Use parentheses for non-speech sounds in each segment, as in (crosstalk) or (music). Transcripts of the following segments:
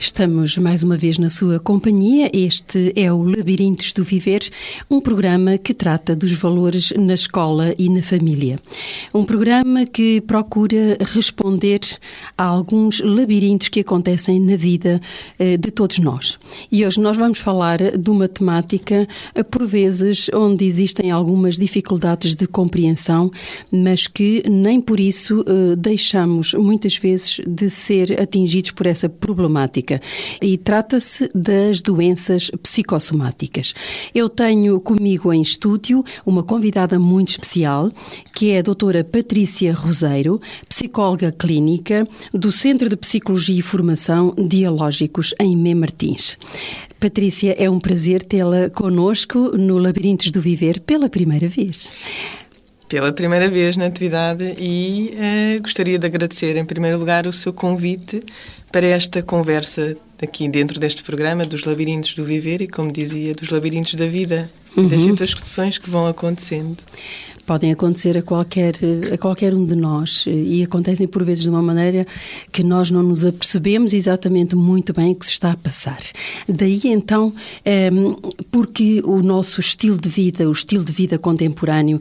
Estamos mais uma vez na sua companhia. Este é o Labirintos do Viver, um programa que trata dos valores na escola e na família. Um programa que procura responder a alguns labirintos que acontecem na vida eh, de todos nós. E hoje nós vamos falar de uma temática, eh, por vezes, onde existem algumas dificuldades de compreensão, mas que nem por isso eh, deixamos muitas vezes de ser atingidos por essa problemática e trata-se das doenças psicossomáticas. Eu tenho comigo em estúdio uma convidada muito especial, que é a doutora Patrícia Roseiro, psicóloga clínica do Centro de Psicologia e Formação Dialógicos em Mê Martins. Patrícia, é um prazer tê-la conosco no Labirintos do Viver pela primeira vez pela primeira vez na atividade e uh, gostaria de agradecer, em primeiro lugar, o seu convite para esta conversa aqui dentro deste programa dos labirintos do viver e, como dizia, dos labirintos da vida, uhum. das situações que vão acontecendo podem acontecer a qualquer, a qualquer um de nós e acontecem por vezes de uma maneira que nós não nos apercebemos exatamente muito bem o que se está a passar. Daí então, ehm, porque o nosso estilo de vida, o estilo de vida contemporâneo,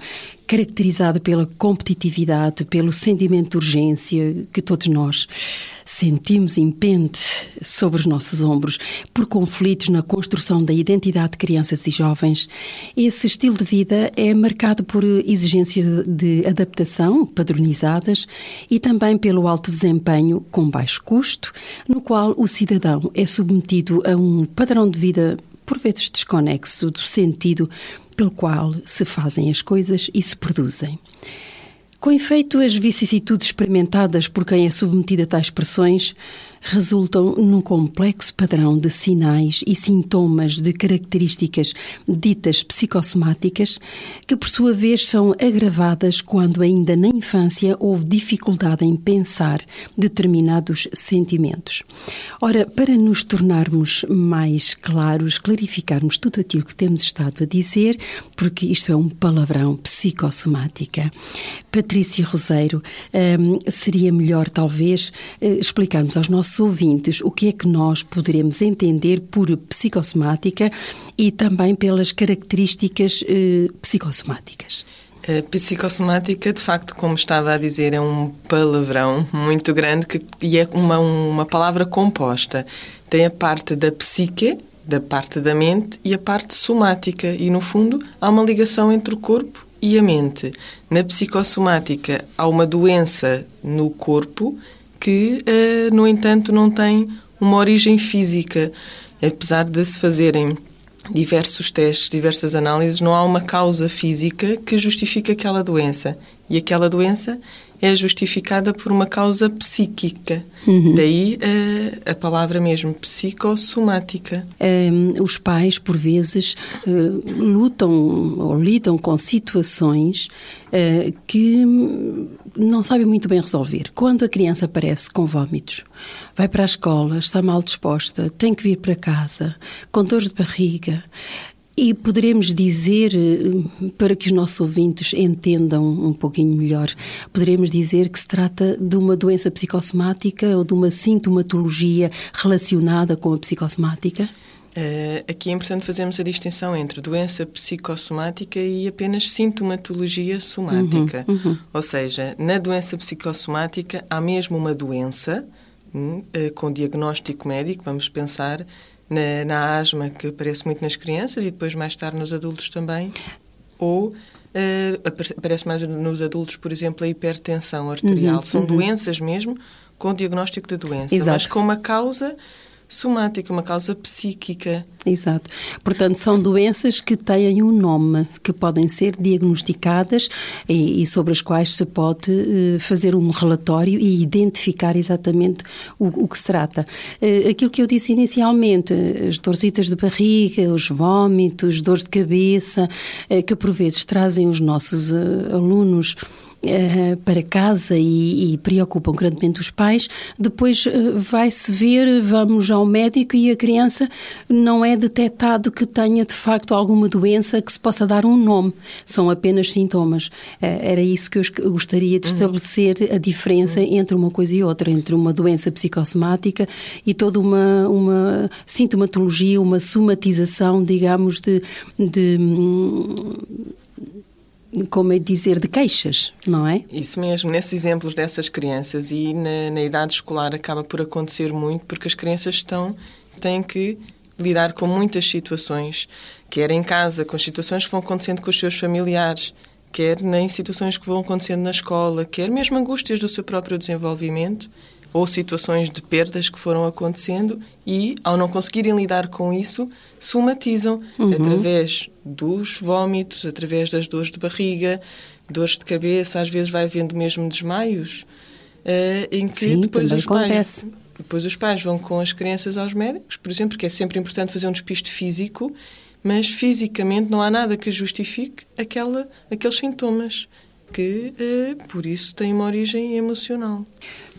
caracterizado pela competitividade, pelo sentimento de urgência que todos nós sentimos impente sobre os nossos ombros, por conflitos na construção da identidade de crianças e jovens, esse estilo de vida é marcado por exigências de adaptação padronizadas e também pelo alto desempenho com baixo custo, no qual o cidadão é submetido a um padrão de vida por vezes desconexo do sentido pelo qual se fazem as coisas e se produzem. Com efeito, as vicissitudes experimentadas por quem é submetido a tais pressões resultam num complexo padrão de sinais e sintomas de características ditas psicossomáticas, que por sua vez são agravadas quando ainda na infância houve dificuldade em pensar determinados sentimentos. Ora, para nos tornarmos mais claros, clarificarmos tudo aquilo que temos estado a dizer, porque isto é um palavrão psicossomática, Patrícia Roseiro, hum, seria melhor talvez eh, explicarmos aos nossos nossos ouvintes o que é que nós poderemos entender por psicossomática e também pelas características eh, psicossomáticas. A psicossomática, de facto, como estava a dizer, é um palavrão muito grande que, e é uma, uma palavra composta. Tem a parte da psique, da parte da mente, e a parte somática. E, no fundo, há uma ligação entre o corpo e a mente. Na psicossomática, há uma doença no corpo que, uh, no entanto, não tem uma origem física. Apesar de se fazerem diversos testes, diversas análises, não há uma causa física que justifique aquela doença. E aquela doença é justificada por uma causa psíquica. Uhum. Daí uh, a palavra mesmo, psicossomática. Um, os pais, por vezes, uh, lutam ou lidam com situações uh, que não sabem muito bem resolver. Quando a criança aparece com vômitos, vai para a escola, está mal disposta, tem que vir para casa, com dores de barriga, e poderemos dizer, eh, para que os nossos ouvintes entendam um pouquinho melhor, poderemos dizer que se trata de uma doença psicossomática ou de uma sintomatologia relacionada com a psicossomática? Uh, aqui é importante fazermos a distinção entre doença psicossomática e apenas sintomatologia somática. Uhum, uhum. Ou seja, na doença psicossomática há mesmo uma doença uh, com diagnóstico médico, vamos pensar na, na asma, que aparece muito nas crianças e depois mais tarde nos adultos também, ou uh, aparece mais nos adultos, por exemplo, a hipertensão arterial. Uhum, São uhum. doenças mesmo com diagnóstico de doença, Exato. mas com uma causa somática, uma causa psíquica. Exato. Portanto, são doenças que têm um nome, que podem ser diagnosticadas e, e sobre as quais se pode uh, fazer um relatório e identificar exatamente o, o que se trata. Uh, aquilo que eu disse inicialmente, as dorzitas de barriga, os vômitos, dores de cabeça, uh, que por vezes trazem os nossos alunos uh, para casa e, e, preocupam grandemente os pais, depois uh, vai-se ver, vamos ao médico e a criança não é detectado que tenha de facto alguma doença que se possa dar um nome, são apenas sintomas. era isso que eu gostaria de uhum. estabelecer a diferença uhum. entre uma coisa e outra, entre uma doença psicossomática e toda uma, uma sintomatologia, uma somatização, digamos, de, de como é dizer, de queixas, não é? Isso mesmo, nesses exemplos dessas crianças e na, na, idade escolar acaba por acontecer muito porque as crianças estão, têm que lidar com muitas situações, quer em casa, com as situações que vão acontecendo com os seus familiares, quer em situações que vão acontecendo na escola, quer mesmo angústias do seu próprio desenvolvimento ou situações de perdas que foram acontecendo e, ao não conseguirem lidar com isso, somatizam uhum. através dos vômitos, através das dores de barriga, dores de cabeça, às vezes vai havendo mesmo desmaios, uh, em que Sim, depois os pais acontece. depois os pais vão com as crianças aos médicos, por exemplo, porque é sempre importante fazer um despisto físico, mas fisicamente não há nada que justifique aquela, aqueles sintomas que, uh, por isso, têm uma origem emocional.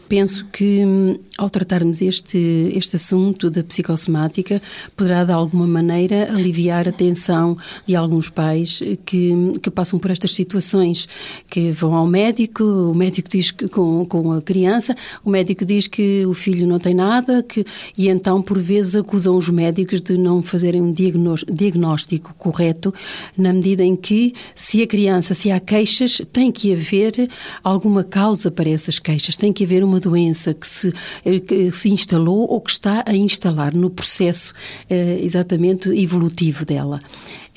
Penso que, hum, ao tratarmos este, este assunto da psicossomática, poderá, de alguma maneira, aliviar a tensão de alguns pais que, que passam por estas situações, que vão ao médico, o médico diz que com, com a criança, o médico diz que o filho não tem nada, que, e então, por vezes, acusam os médicos de não fazerem um diagnóstico correto, na medida em que, se a criança, se há queixas, tem que haver alguma causa para essas queixas, tem que haver uma uma doença que se, eh, que se instalou ou que está a instalar no processo eh, exatamente evolutivo dela.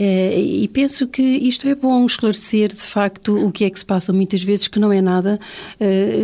Eh, e penso que isto é bom esclarecer, de facto, o que é que se passa muitas vezes, que não é nada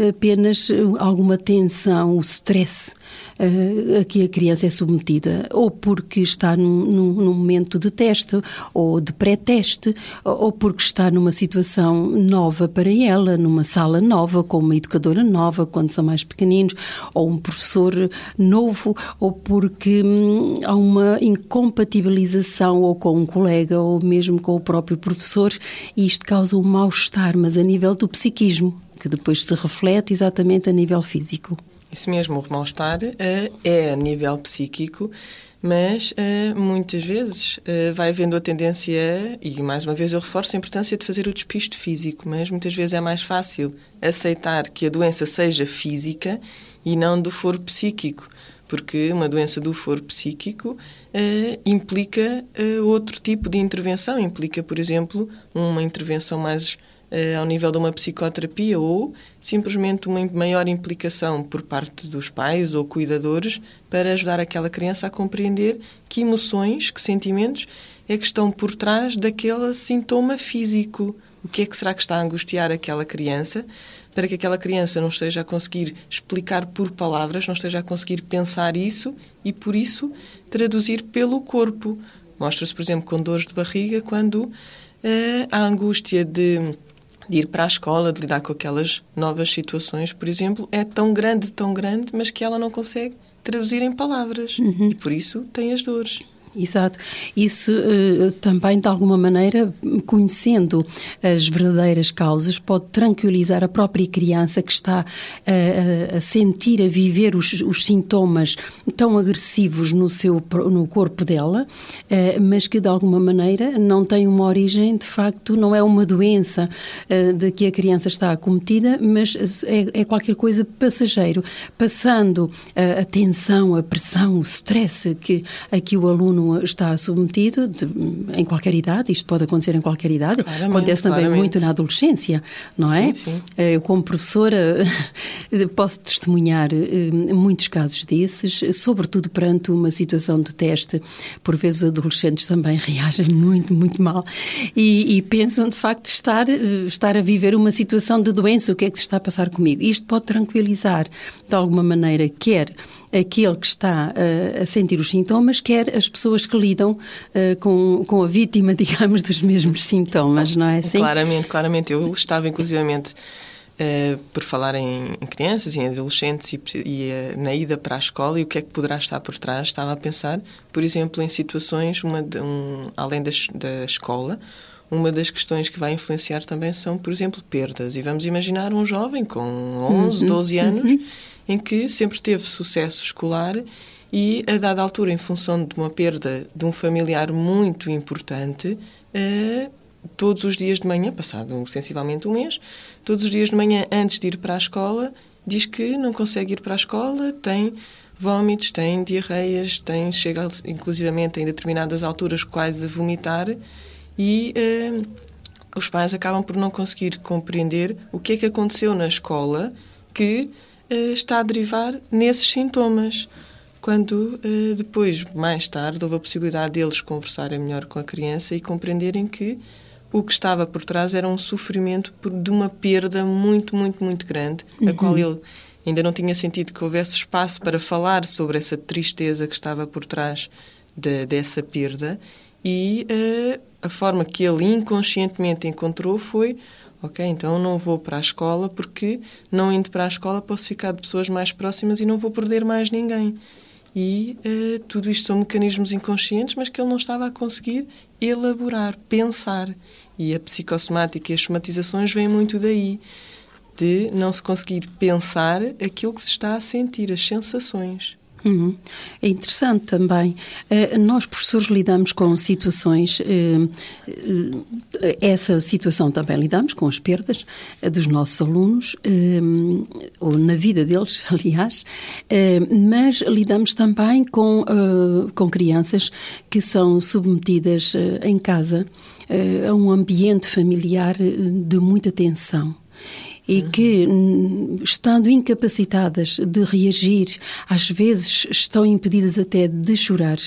apenas alguma tensão, o stress uh, a que a criança é submetida, ou porque está num, num, num momento de teste, ou de pré-teste, ou porque está numa situação nova para ela, numa sala nova, com uma educadora nova, quando são mais pequeninos, ou um professor novo, ou porque hum, há uma incompatibilização ou com um colega, ou mesmo com o próprio professor, e isto causa um mal-estar, mas a nível do psiquismo, que depois se reflete exatamente a nível físico. Isso mesmo, o mal-estar uh, é a nível psíquico, mas uh, muitas vezes uh, vai havendo a tendência, e mais uma vez eu reforço a importância de fazer o despisto físico, mas muitas vezes é mais fácil aceitar que a doença seja física e não do foro psíquico, porque uma doença do foro psíquico implica outro tipo de intervenção, implica, por exemplo, uma intervenção mais uh, ao nível de uma psicoterapia ou simplesmente uma maior implicação por parte dos pais ou cuidadores para ajudar aquela criança a compreender que emoções, que sentimentos é que estão por trás daquele sintoma físico. O que é que será que está a angustiar aquela criança para que aquela criança não esteja a conseguir explicar por palavras, não esteja a conseguir pensar isso e, por isso, traduzir pelo corpo. Mostra-se, por exemplo, com dores de barriga quando uh, a angústia de de ir para a escola, de lidar com aquelas novas situações, por exemplo, é tão grande, tão grande, mas que ela não consegue traduzir em palavras. Uhum. E por isso tem as dores. Exato. Isso uh, também, de alguma maneira, conhecendo as verdadeiras causas, pode tranquilizar a própria criança que está uh, a sentir, a viver os, os, sintomas tão agressivos no, seu, no corpo dela, uh, mas que, de alguma maneira, não tem uma origem, de facto, não é uma doença de que a criança está acometida, mas é, é qualquer coisa passageiro, passando a tensão, a pressão, o stress que, a que o aluno está submetido de, em qualquer idade, isto pode acontecer em qualquer idade, claramente, acontece também claramente. muito na adolescência, não é? Sim, sim. Eh, eu, como professora, (laughs) posso testemunhar eh, muitos casos desses, sobretudo perante uma situação de teste. Por vezes, os adolescentes também (laughs) reagem muito, muito mal e, e pensam, de facto, estar, eh, estar a viver uma situação de doença, o que é que se está a passar comigo. Isto pode tranquilizar, de alguma maneira, quer aquele que está uh, a sentir os sintomas, quer as pessoas que lidam uh, com, com a vítima, (laughs) digamos, dos mesmos sintomas, não é assim? Claramente, claramente. Eu estava, inclusivamente, uh, por falar em, em, crianças e em adolescentes e, e na ida para a escola e o que é que poderá estar por trás, estava a pensar, por exemplo, em situações, uma de, um, além da, da escola, uma das questões que vai influenciar também são, por exemplo, perdas. E vamos imaginar um jovem com 11, uhum. 12 anos, uhum. Em que sempre teve sucesso escolar e, a dada altura, em função de uma perda de um familiar muito importante, uh, todos os dias de manhã, passado sensivelmente um mês, todos os dias de manhã, antes de ir para a escola, diz que não consegue ir para a escola, tem vômitos, tem diarreias, tem, chega inclusivamente em determinadas alturas quase a vomitar e uh, os pais acabam por não conseguir compreender o que é que aconteceu na escola que está a derivar nesses sintomas. Quando uh, depois, mais tarde, houve a possibilidade deles conversarem melhor com a criança e compreenderem que o que estava por trás era um sofrimento de uma perda muito, muito, muito grande, uhum. a qual ele ainda não tinha sentido que houvesse espaço para falar sobre essa tristeza que estava por trás de, dessa perda e uh, a forma que ele inconscientemente encontrou foi ok, então não vou para a escola porque não indo para a escola posso ficar de pessoas mais próximas e não vou perder mais ninguém. E uh, tudo isto são mecanismos inconscientes, mas que ele não estava a conseguir elaborar, pensar. E a psicossomática e as somatizações vêm muito daí, de não se conseguir pensar aquilo que se está a sentir, as sensações. Uhum. É interessante também. Uh, nós, professores, lidamos com situações, uh, uh, essa situação também lidamos com as perdas dos nossos alunos, ou na vida deles, (laughs) aliás, mas lidamos também com, com crianças que são submetidas em casa a um ambiente familiar de muita tensão e que, estando incapacitadas de reagir, às vezes estão impedidas até de chorar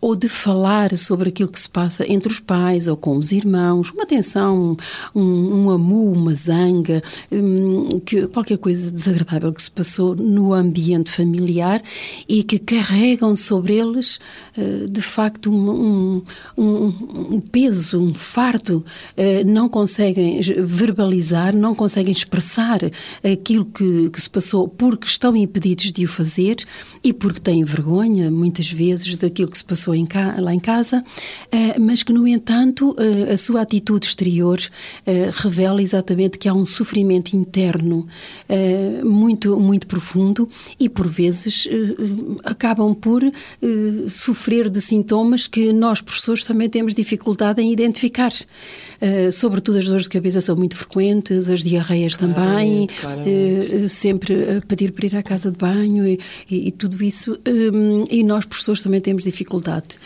ou de falar sobre aquilo que se passa entre os pais ou com os irmãos, uma tensão, um, um amu, uma zanga, um, que, qualquer coisa desagradável que se passou no ambiente familiar e que carregam sobre eles, uh, de facto, um, um, peso, um fardo, uh, não conseguem verbalizar, não conseguem expressar expressar aquilo que, que se passou porque estão impedidos de o fazer e porque têm vergonha, muitas vezes, daquilo que se passou em ca, lá em casa, uh, mas que, no entanto, uh, a sua atitude exterior uh, revela exatamente que há um sofrimento interno muito, muito profundo e, por vezes, acabam por sofrer de sintomas que nós, professores, também temos dificuldade em identificar. Sobretudo, as dores de cabeça são muito frequentes, as diarreias também, claramente, claramente. sempre a pedir para ir à casa de banho e, e, e tudo isso. Um, e nós, professores, também temos dificuldade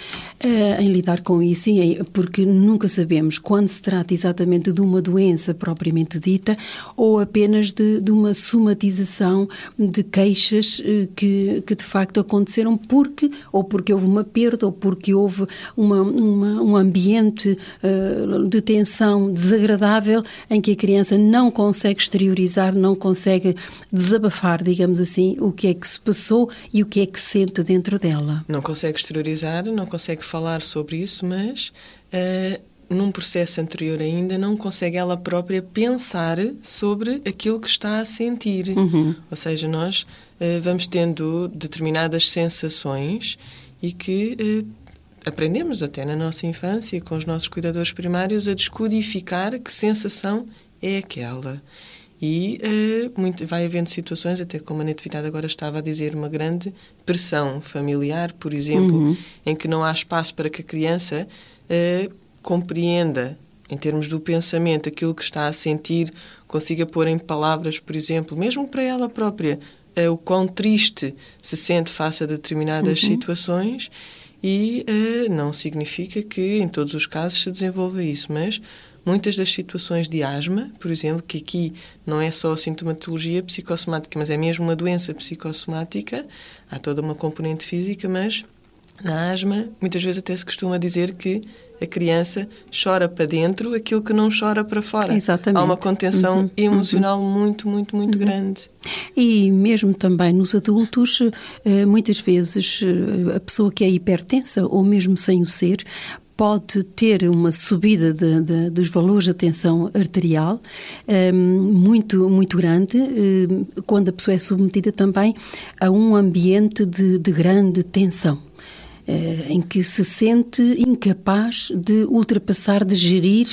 uh, em lidar com isso, porque nunca sabemos quando se trata exatamente de uma doença propriamente dita ou apenas de, de uma somatização de queixas uh, que, que de facto aconteceram porque ou porque houve uma perda ou porque houve uma, uma um ambiente uh, de tensão desagradável em que a criança não consegue exteriorizar, não consegue desabafar, digamos assim, o que é que se passou e o que é que sente dentro dela. Não consegue exteriorizar, não consegue falar sobre isso, mas uh, num processo anterior ainda não consegue ela própria pensar sobre aquilo que está a sentir. Uhum. Ou seja, nós uh, vamos tendo determinadas sensações e que uh, aprendemos até na nossa infância com os nossos cuidadores primários a descodificar que sensação é aquela. E uh, muito, vai havendo situações, até como a Natividade agora estava a dizer, uma grande pressão familiar, por exemplo, uhum. em que não há espaço para que a criança uh, compreenda, em termos do pensamento, aquilo que está a sentir, consiga pôr em palavras, por exemplo, mesmo para ela própria, uh, o quão triste se sente face a determinadas uhum. situações. E não significa que em todos os casos se desenvolva isso, mas Muitas das situações de asma, por exemplo, que aqui não é só a sintomatologia psicossomática, mas é mesmo uma doença psicossomática, há toda uma componente física, mas na asma, muitas vezes até se costuma dizer que a criança chora para dentro aquilo que não chora para fora. Exatamente. Há uma contenção uhum, emocional uhum. muito, muito, muito uhum. grande. E mesmo também nos adultos, eh, muitas vezes eh, a pessoa que é hipertensa, ou mesmo sem o ser, pode ter uma subida de, de, dos valores de tensão arterial um, ehm, muito, muito grande um, ehm, quando a pessoa é submetida também a um ambiente de, de grande tensão. eh, em que se sente incapaz de ultrapassar, de gerir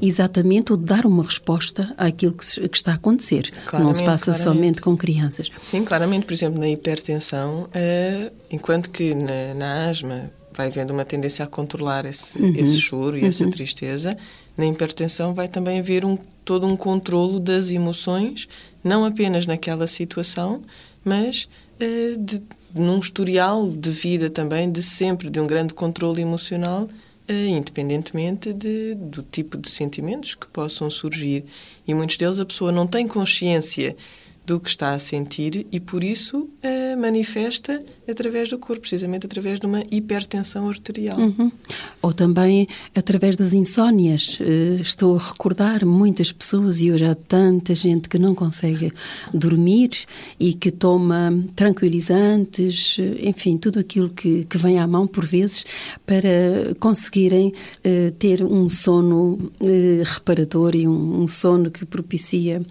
exatamente ou de dar uma resposta àquilo que, está a acontecer. Claramente, Não se passa claramente. somente com crianças. Sim, claramente, por exemplo, na hipertensão, uh, enquanto que na, na, asma vai havendo uma tendência a controlar esse, uhum. esse choro e uhum. essa tristeza, na hipertensão vai também haver um, todo um controlo das emoções, não apenas naquela situação, mas uh, de, num historial de vida também, de sempre, de um grande controle emocional, uh, independentemente de, do tipo de sentimentos que possam surgir. E muitos deles a pessoa não tem consciência do que está a sentir e por isso uh, manifesta através do corpo, precisamente através de uma hipertensão arterial. Uhum. Ou também através das insónias. Uh, estou a recordar muitas pessoas e hoje há tanta gente que não consegue dormir e que toma tranquilizantes, eh, enfim, tudo aquilo que, que vem à mão por vezes para conseguirem uh, ter um sono reparador e um, um sono que propicia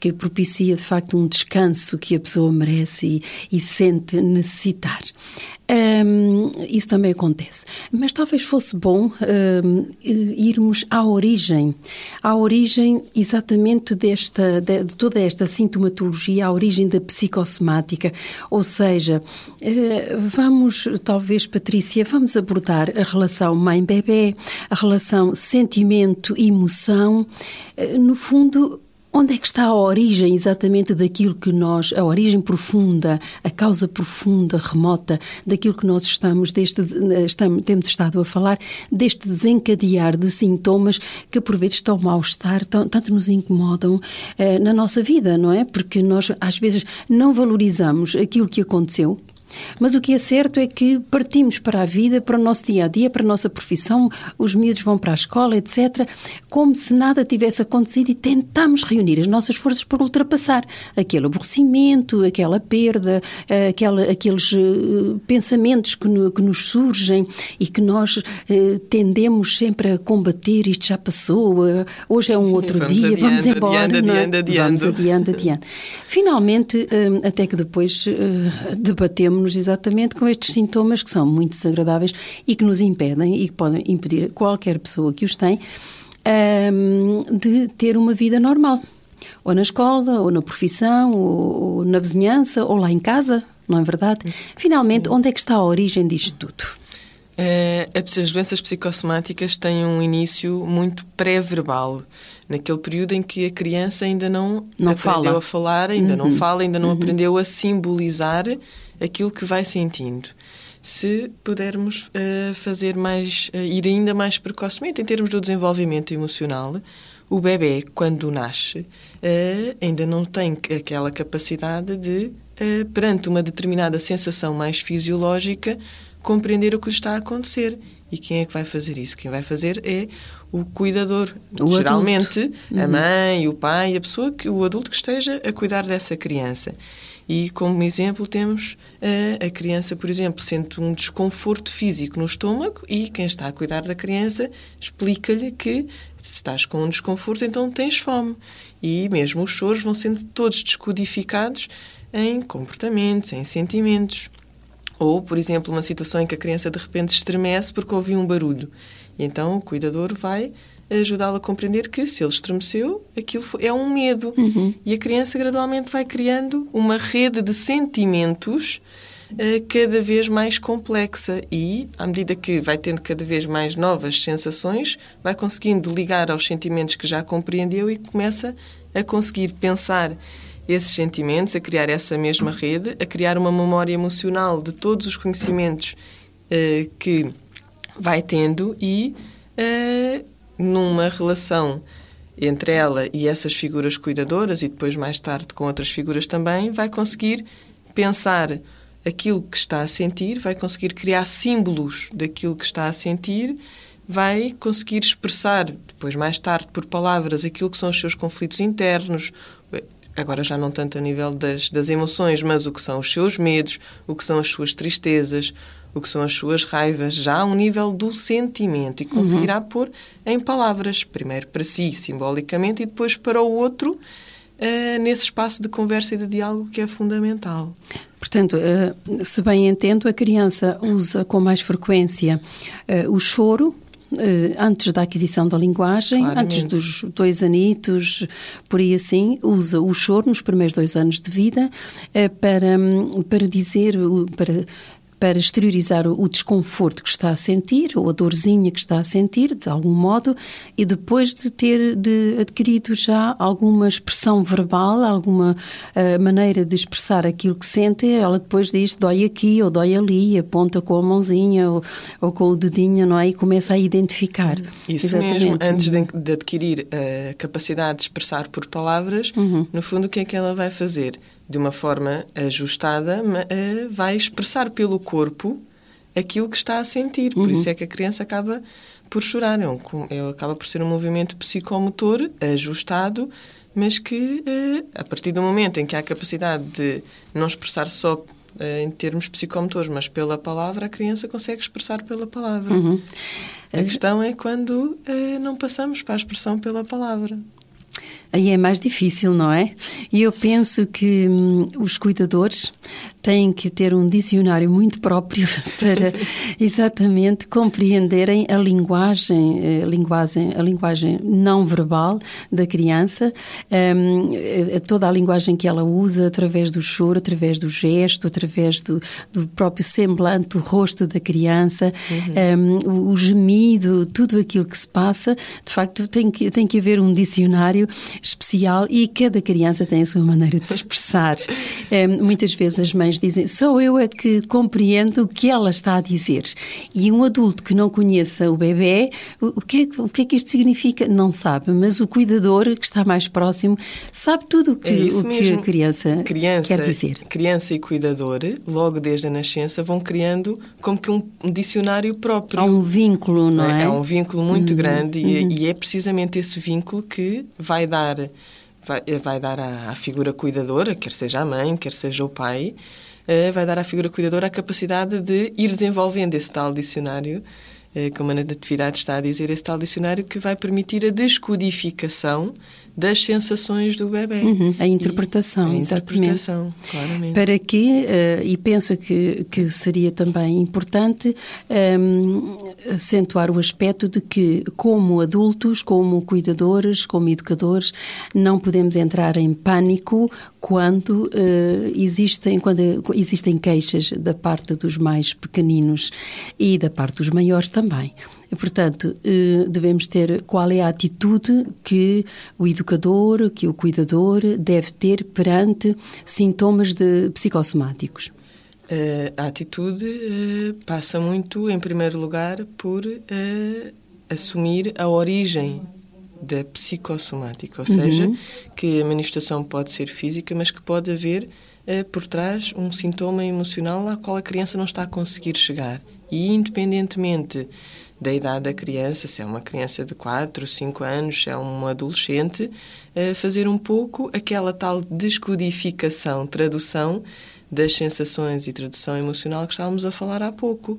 que propicia de facto um descanso que a pessoa merece e, e sente necessitar. Um, isso também acontece. Mas talvez fosse bom um, irmos à origem, à origem exatamente desta, de, de, toda esta sintomatologia, à origem da psicossomática. Ou seja, uh, vamos, talvez, Patrícia, vamos abordar a relação mãe-bebê, a relação sentimento-emoção. Uh, no fundo, Onde é que está a origem exatamente daquilo que nós, a origem profunda, a causa profunda, remota, daquilo que nós estamos, deste, estamos, temos estado a falar, deste desencadear de sintomas que por vezes estão mal-estar, tanto nos incomodam eh, na nossa vida, não é? Porque nós às vezes não valorizamos aquilo que aconteceu, mas o que é certo é que partimos para a vida, para o nosso dia a dia, para a nossa profissão, os miúdos vão para a escola, etc., como se nada tivesse acontecido e tentamos reunir as nossas forças para ultrapassar aquele aborrecimento, aquela perda, aquela, aqueles uh, pensamentos que, no, que, nos surgem e que nós uh, tendemos sempre a combater. Isto já passou, uh, hoje é um outro vamos dia, adiante, vamos embora. Adiante, adiante, adiante. Vamos adiante, adiante. Finalmente, até que depois debatemos exatamente com estes sintomas que são muito desagradáveis e que nos impedem e que podem impedir qualquer pessoa que os tem de ter uma vida normal. Ou na escola, ou na profissão, ou, na vizinhança, ou lá em casa, não é verdade? Finalmente, onde é que está a origem disto tudo? Uh, as doenças psicossomáticas têm um início muito pré-verbal, naquele período em que a criança ainda não, não aprendeu fala. a falar, ainda uhum. não fala, ainda não uhum. aprendeu a simbolizar aquilo que vai sentindo. Se pudermos uh, fazer mais, uh, ir ainda mais precocemente em termos do desenvolvimento emocional, o bebê, quando nasce, uh, ainda não tem aquela capacidade de, perante uma determinada sensação mais fisiológica, compreender o que lhe está a acontecer. E quem é que vai fazer isso? Quem vai fazer é o cuidador. O Geralmente, uhum. a mãe, o pai, a pessoa, que, o adulto que esteja a cuidar dessa criança. E como exemplo temos a, a criança, por exemplo, sente um desconforto físico no estômago e quem está a cuidar da criança explica-lhe que estás com um desconforto, então tens fome. E mesmo os choros vão sendo todos descodificados em comportamentos, em sentimentos. Ou, por exemplo, uma situação em que a criança de repente estremece porque ouviu um barulho. E então o cuidador vai ajudá-lo a compreender que se ele estremeceu, aquilo é um medo. Uhum. E a criança gradualmente vai criando uma rede de sentimentos uh, cada vez mais complexa e, à medida que vai tendo cada vez mais novas sensações, vai conseguindo ligar aos sentimentos que já compreendeu e começa a conseguir pensar esses sentimentos, a criar essa mesma rede, a criar uma memória emocional de todos os conhecimentos uh, que vai tendo e uh, numa relação entre ela e essas figuras cuidadoras e depois mais tarde com outras figuras também, vai conseguir pensar aquilo que está a sentir, vai conseguir criar símbolos daquilo que está a sentir, vai conseguir expressar depois mais tarde por palavras aquilo que são os seus conflitos internos, agora já não tanto a nível das, das emoções, mas o que são os seus medos, o que são as suas tristezas, o que são as suas raivas, já a um nível do sentimento e conseguirá uhum. pôr em palavras, primeiro para si, simbolicamente, e depois para o outro, uh, nesse espaço de conversa e de diálogo que é fundamental. Portanto, se bem entendo, a criança usa com mais frequência o choro, antes da aquisição da linguagem, Claramente. antes dos dois anitos, por aí assim, usa o choro nos primeiros dois anos de vida para, para dizer, para para exteriorizar o desconforto que está a sentir ou a dorzinha que está a sentir, de algum modo, e depois de ter de adquirido já alguma expressão verbal, alguma uh, maneira de expressar aquilo que sente, ela depois diz dói aqui ou dói ali, aponta com a mãozinha ou, ou com o dedinho, não é? E começa a identificar. Isso Exatamente. mesmo, antes de, de, adquirir a capacidade de expressar por palavras, uhum. no fundo, o que é que ela vai fazer? De uma forma ajustada, eh, vai expressar pelo corpo aquilo que está a sentir. Por uhum. isso é que a criança acaba por chorar. É um, é, acaba por ser um movimento psicomotor ajustado, mas que, eh, a partir do momento em que há a capacidade de não expressar só eh, em termos psicomotores, mas pela palavra, a criança consegue expressar pela palavra. Uhum. A questão é quando não passamos para a expressão pela palavra. Aí é mais difícil, não é? E eu penso que hum, os cuidadores têm que ter um dicionário muito próprio (laughs) para exatamente compreenderem a linguagem, a eh, linguagem, a linguagem não verbal da criança, um, eh, toda a linguagem que ela usa através do choro, através do gesto, através do, do próprio semblante, do rosto da criança, uhum. um, o, o, gemido, tudo aquilo que se passa. De facto, tem que, tem que haver um dicionário especial e cada criança tem a sua maneira de se expressar. um, muitas vezes as mães dizem, só eu é que compreendo o que ela está a dizer. E um adulto que não conheça o bebê, o que, é, o que é que isto significa? Não sabe, mas o cuidador que está mais próximo sabe tudo o que, é o que a criança, criança, quer dizer. Criança e cuidador, logo desde a nascença, vão criando como que um, um dicionário próprio. Há um vínculo, não é? É, um vínculo muito uhum, grande uhum. E, e é precisamente esse vínculo que vai dar vai, vai dar à, à, figura cuidadora, quer seja a mãe, quer seja o pai, vai dar à figura cuidadora a capacidade de ir desenvolvendo esse tal dicionário, como a Natividade está a dizer, esse tal dicionário que vai permitir a descodificação das sensações do bebê. Uhum, a interpretação, e, a interpretação, claramente. Para que, uh, e penso que, que seria também importante um, ehm, acentuar o aspecto de que, como adultos, como cuidadores, como educadores, não podemos entrar em pânico quando uh, existem quando existem queixas da parte dos mais pequeninos e da parte dos maiores também. Portanto, eh, devemos ter qual é a atitude que o educador, que o cuidador deve ter perante sintomas de psicossomáticos. Eh, a atitude eh, passa muito, em primeiro lugar, por assumir a origem da psicossomática, ou seja, uhum. que a manifestação pode ser física, mas que pode haver por trás um sintoma emocional ao qual a criança não está a conseguir chegar. E, independentemente da idade da criança, se é uma criança de 4, 5 anos, se é um adolescente, fazer um pouco aquela tal descodificação, tradução das sensações e tradução emocional que estávamos a falar há pouco.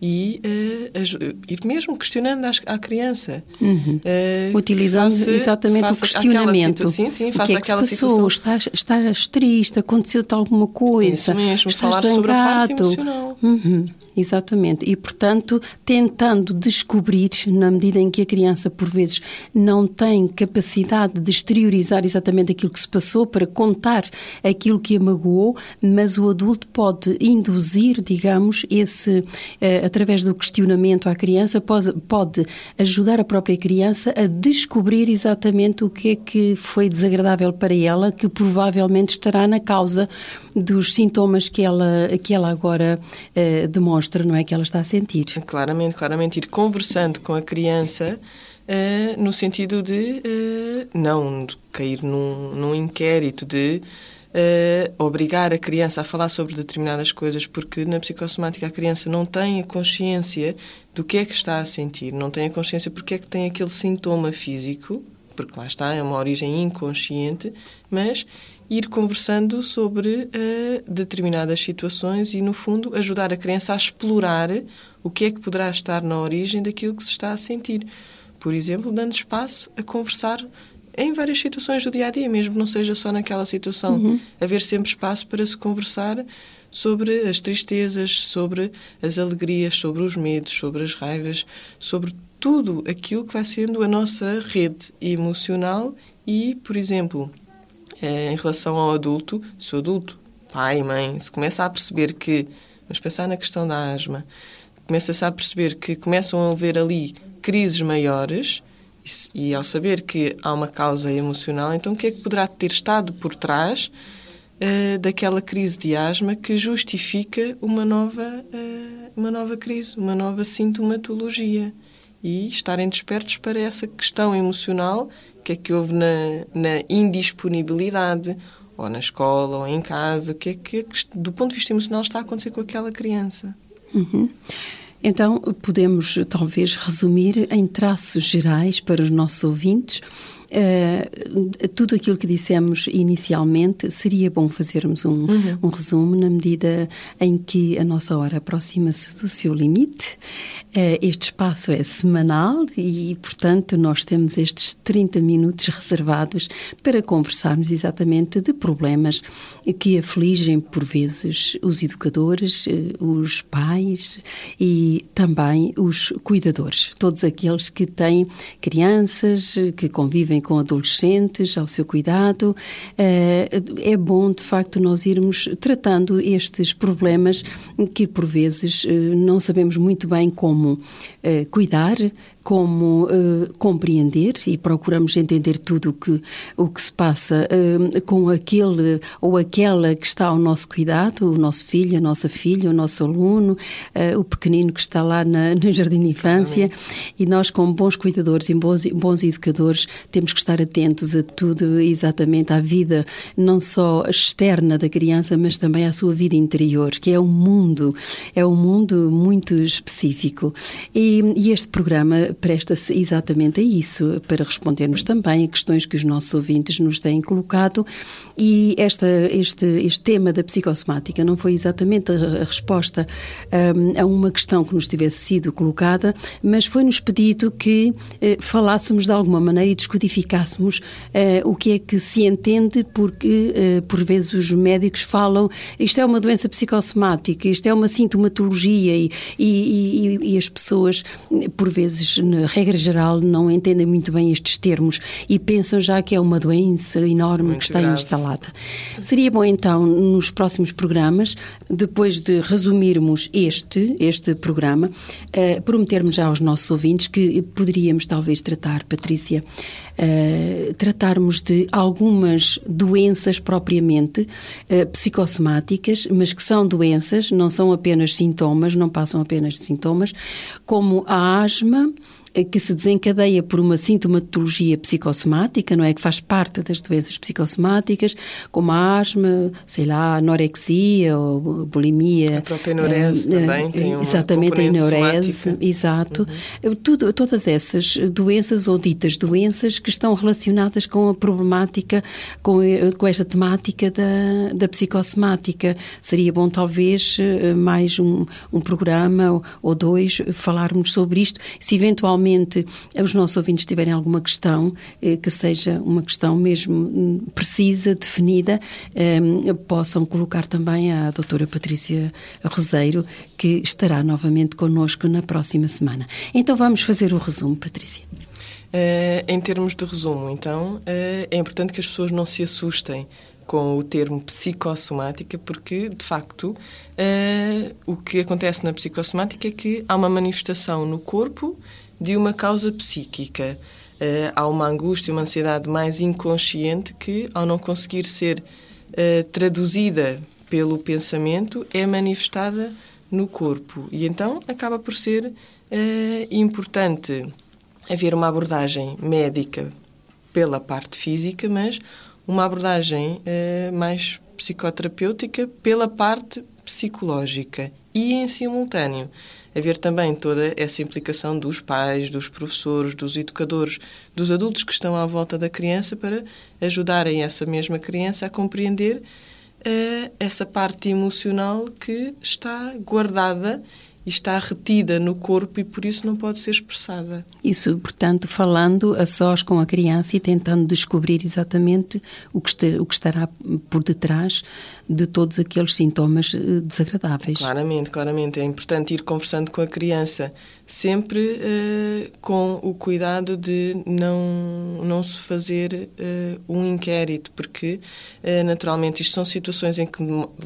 E uh, ir mesmo questionando à, criança. Uhum. Uh, Utilizando faça, exatamente faça o questionamento. Sim, sim, faça o que é que aquela se passou? Situação. Estás, estás triste? Aconteceu-te alguma coisa? Isso mesmo, estás falar sobre a parte emocional. Uhum. Exatamente. E, portanto, tentando descobrir, na medida em que a criança, por vezes, não tem capacidade de exteriorizar exatamente aquilo que se passou para contar aquilo que a magoou, mas o adulto pode induzir, digamos, esse, eh, através do questionamento à criança, pode, pode ajudar a própria criança a descobrir exatamente o que é que foi desagradável para ela, que provavelmente estará na causa dos sintomas que ela, que ela agora uh, demonstra, não é? Que ela está a sentir. Claramente, claramente. Ir conversando com a criança uh, no sentido de uh, não cair num, num inquérito de obrigar a criança a falar sobre determinadas coisas, porque na psicossomática a criança não tem a consciência do que é que está a sentir, não tem a consciência porque é que tem aquele sintoma físico, porque lá está, é uma origem inconsciente, mas ir conversando sobre uh, determinadas situações e, no fundo, ajudar a criança a explorar o que é que poderá estar na origem daquilo que se está a sentir. Por exemplo, dando espaço a conversar em várias situações do dia a dia, mesmo que não seja só naquela situação. Uhum. Haver sempre espaço para se conversar sobre as tristezas, sobre as alegrias, sobre os medos, sobre as raivas, sobre tudo aquilo que vai sendo a nossa rede emocional e, por exemplo, eh, em relação ao adulto, se o adulto, pai, mãe, se começa a perceber que, vamos pensar na questão da asma, começa-se a perceber que começam a haver ali crises maiores e, ao saber que há uma causa emocional, então o que é que poderá ter estado por trás uh, daquela crise de asma que justifica uma nova, uh, uma nova crise, uma nova sintomatologia? E estarem despertos para essa questão emocional, que é que houve na, na indisponibilidade, ou na escola, ou em casa, o que é que, do ponto de vista emocional, está a acontecer com aquela criança. Uhum. Então, podemos talvez resumir em traços gerais para os nossos ouvintes Uh, tudo aquilo que dissemos inicialmente, seria bom fazermos um, uhum. um resumo na medida em que a nossa hora aproxima-se do seu limite. Uh, este espaço é semanal e, portanto, nós temos estes 30 minutos reservados para conversarmos exatamente de problemas que afligem, por vezes, os educadores, uh, os pais e também os cuidadores, todos aqueles que têm crianças, que convivem também com adolescentes ao seu cuidado. Eh, é bom, de facto, nós irmos tratando estes problemas que, por vezes, eh, não sabemos muito bem como eh, cuidar, como uh, compreender e procuramos entender tudo o que, o que se passa uh, com aquele ou aquela que está ao nosso cuidado, o nosso filho, a nossa filha, o nosso aluno, uh, o pequenino que está lá na, no jardim de infância. Amém. E nós, como bons cuidadores e bons, bons educadores, temos que estar atentos a tudo, exatamente à vida, não só externa da criança, mas também à sua vida interior, que é um mundo, é um mundo muito específico. E, e este programa presta-se exatamente a isso, para respondermos também a questões que os nossos ouvintes nos têm colocado. E esta, este, este tema da psicossomática não foi exatamente a, a resposta um, a uma questão que nos tivesse sido colocada, mas foi-nos pedido que eh, falássemos de alguma maneira e descodificássemos eh, o que é que se entende, porque eh, por vezes os médicos falam isto é uma doença psicossomática, isto é uma sintomatologia e, e, e, e as pessoas por vezes na regra geral, não entendem muito bem estes termos e pensam já que é uma doença enorme muito que está grave. instalada. Seria bom, então, nos próximos programas, depois de resumirmos este, este programa, uh, prometermos já aos nossos ouvintes que poderíamos talvez tratar, Patrícia, uh, tratarmos de algumas doenças propriamente uh, psicossomáticas, mas que são doenças, não são apenas sintomas, não passam apenas de sintomas, como a asma, que se desencadeia por uma sintomatologia psicossomática, não é? Que faz parte das doenças psicossomáticas, como a asma, sei lá, anorexia ou bulimia. A própria neurese é, também tem uma Exatamente, a neurese, exato. Uhum. Tudo, todas essas doenças ou ditas doenças que estão relacionadas com a problemática, com, com esta temática da, da psicossomática. Seria bom, talvez, mais um, um programa ou, ou dois falarmos sobre isto, se eventualmente eventualmente os nossos ouvintes tiverem alguma questão, eh, que seja uma questão mesmo hum, precisa, definida, eh, possam colocar também à doutora Patrícia Roseiro, que estará novamente connosco na próxima semana. Então vamos fazer o resumo, Patrícia. Uh, em termos de resumo, então, uh, é importante que as pessoas não se assustem com o termo psicossomática, porque, de facto, uh, o que acontece na psicossomática é que há uma manifestação no corpo de uma causa psíquica. Uh, há uma angústia, uma ansiedade mais inconsciente que, ao não conseguir ser uh, traduzida pelo pensamento, é manifestada no corpo. E então acaba por ser uh, importante haver uma abordagem médica pela parte física, mas uma abordagem mais psicoterapêutica pela parte psicológica e em simultâneo haver também toda essa implicação dos pais, dos professores, dos educadores, dos adultos que estão à volta da criança para ajudarem essa mesma criança a compreender uh, essa parte emocional que está guardada e está retida no corpo e por isso não pode ser expressada. Isso, portanto, falando a sós com a criança e tentando descobrir exatamente o que, o que estará por detrás de todos aqueles sintomas eh, desagradáveis. Claramente, claramente. É importante ir conversando com a criança, sempre uh, com o cuidado de não, não se fazer uh, um inquérito, porque naturalmente isto são situações em que,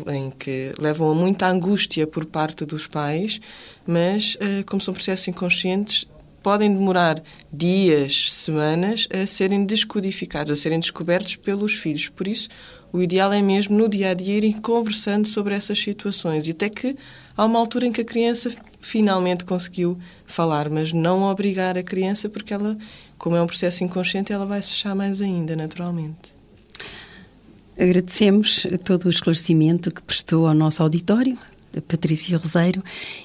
em que levam a muita angústia por parte dos pais, mas como são processos inconscientes, podem demorar dias, semanas a serem descodificados, a serem descobertos pelos filhos. Por isso, o ideal é mesmo no dia a dia irem conversando sobre essas situações e até que há uma altura em que a criança finalmente conseguiu falar, mas não obrigar a criança porque ela, como é um processo inconsciente, ela vai se fechar mais ainda, naturalmente. Agradecemos todo o esclarecimento que prestou ao nosso auditório. Patrícia Roseiro,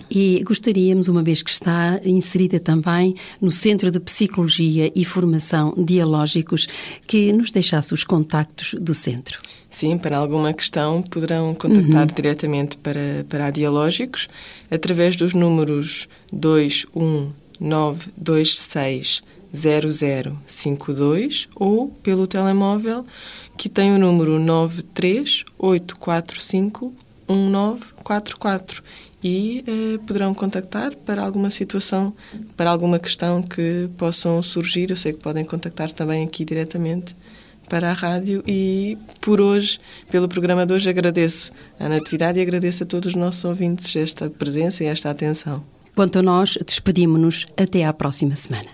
e gostaríamos, uma vez que está inserida também no Centro de Psicologia e Formação Dialógicos, que nos deixasse os contactos do centro. Sim, para alguma questão poderão contactar uhum. diretamente para, para a Dialógicos através dos números 21926 0052 ou pelo telemóvel que tem o número 93845 1944 e eh, poderão contactar para alguma situação, para alguma questão que possam surgir. Eu sei que podem contactar também aqui diretamente para a rádio e por hoje, pelo programa de hoje, agradeço a Natividade e agradeço a todos os nossos ouvintes esta presença e esta atenção. Quanto a nós, despedimos-nos até à próxima semana.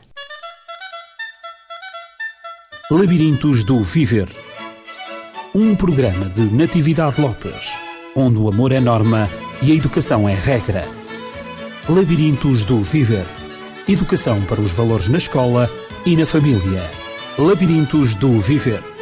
Labirintos do Viver um programa de Natividade Lopes onde o amor é norma e a educação é regra. Labirintos do Viver. Educação para os valores na escola e na família. Labirintos do Viver.